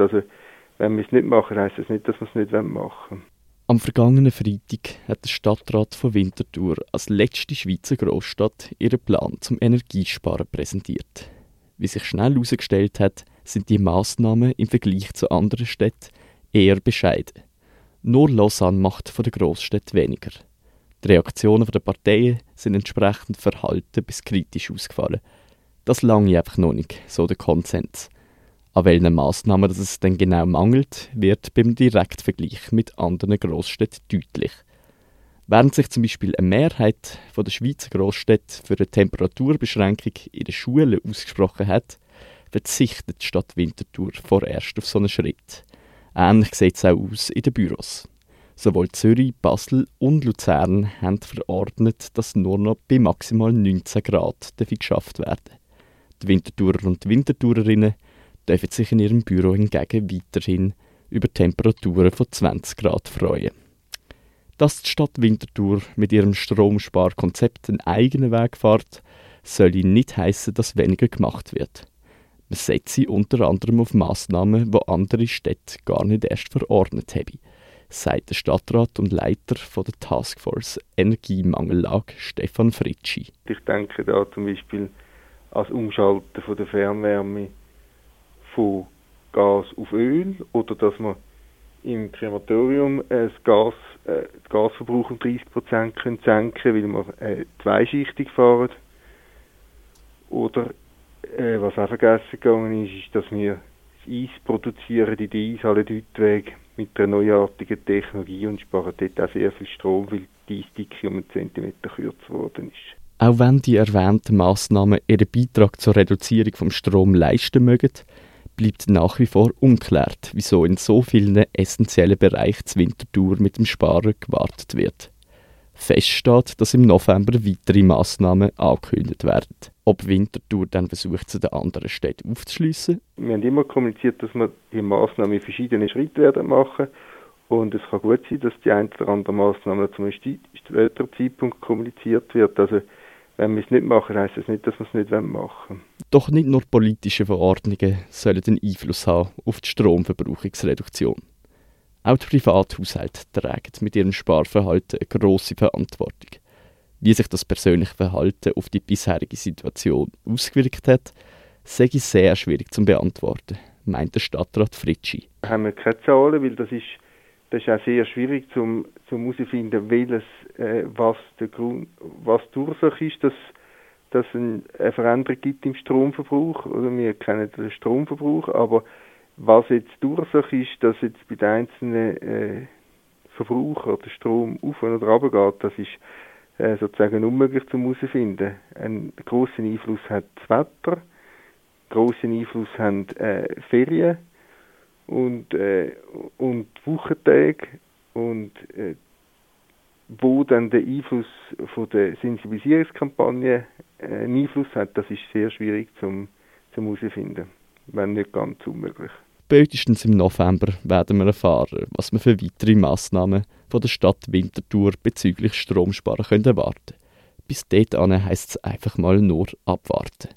Also wenn wir es nicht machen, heisst das nicht, dass wir es nicht machen wollen. Am vergangenen Freitag hat der Stadtrat von Winterthur als letzte Schweizer Großstadt ihren Plan zum Energiesparen präsentiert. Wie sich schnell herausgestellt hat, sind die Maßnahmen im Vergleich zu anderen Städten eher bescheiden. Nur Lausanne macht von der Großstadt weniger. Die Reaktionen der Parteien sind entsprechend verhalten bis kritisch ausgefallen. Das lange einfach noch nicht, so der Konsens. An welchen Massnahmen das es denn genau mangelt, wird beim Direktvergleich mit anderen Großstädten deutlich. Während sich zum Beispiel eine Mehrheit der Schweizer Großstädte für eine Temperaturbeschränkung in den Schulen ausgesprochen hat, verzichtet die Stadt Winterthur vorerst auf so einen Schritt. Ähnlich sieht es auch aus in den Büros. Sowohl Zürich, Basel und Luzern haben verordnet, dass nur noch bei maximal 19 Grad geschafft werden Die Winterthurer und Winterthurerinnen dürfen sich in ihrem Büro hingegen weiterhin über Temperaturen von 20 Grad freuen. Dass die Stadt Winterthur mit ihrem Stromsparkonzept einen eigenen Weg fährt, soll nicht heißen, dass weniger gemacht wird. Man setze unter anderem auf Massnahmen, die andere Städte gar nicht erst verordnet haben, sagt der Stadtrat und Leiter von der Taskforce Energiemangellage Stefan Fritschi. Ich denke da zum Beispiel als Umschalten von der Fernwärme von Gas auf Öl oder dass man im Krematorium das Gas, äh, den Gasverbrauch um 30 Prozent senken weil wir äh, zweischichtig fahren. Oder äh, was auch vergessen gegangen ist, ist, dass wir das Eis produzieren in Eishalle Deutweg mit einer neuartigen Technologie und sparen dort auch sehr viel Strom, weil die Eisdicke um einen Zentimeter kürzer geworden ist. Auch wenn die erwähnten Massnahmen ihren Beitrag zur Reduzierung vom Strom leisten mögen, bleibt nach wie vor unklärt, wieso in so vielen essentiellen Bereichen zur Wintertour mit dem Sparen gewartet wird. Fest steht, dass im November weitere Massnahmen angekündigt werden. Ob Winterthur dann versucht, zu den anderen Städten aufzuschliessen? Wir haben immer kommuniziert, dass wir die Massnahmen in verschiedenen Schritten werden machen und es kann gut sein, dass die eine oder andere Massnahme zum späteren Zeitpunkt kommuniziert wird. Also wenn wir es nicht machen, heisst das nicht, dass wir es nicht machen wollen. Doch nicht nur politische Verordnungen sollen einen Einfluss haben auf die Stromverbrauchungsreduktion. Auch die Privathaushalte tragen mit ihrem Sparverhalten eine grosse Verantwortung. Wie sich das persönliche Verhalten auf die bisherige Situation ausgewirkt hat, sei sehr schwierig zu beantworten, meint der Stadtrat Fritschi. Wir haben keine Zahlen, weil das ist das ist auch sehr schwierig zum zum herausfinden, welches äh, was der Grund, was die Ursache ist, dass dass es eine Veränderung gibt im Stromverbrauch. Oder wir kennen den Stromverbrauch, aber was jetzt die Ursache ist, dass jetzt bei den einzelnen äh, Verbrauchern der Strom auf oder runter geht, das ist äh, sozusagen unmöglich zu herausfinden. Einen großen Einfluss hat das Wetter, großen Einfluss haben äh, Ferien und, äh, und Wochentage und äh, wo dann der Einfluss von der Sensibilisierungskampagne äh, einen Einfluss hat, das ist sehr schwierig zum zum herausfinden, wenn nicht ganz unmöglich. Spätestens im November werden wir erfahren, was wir für weitere Massnahmen von der Stadt Winterthur bezüglich Stromsparen können erwarten. Bis dahin heisst es einfach mal nur abwarten.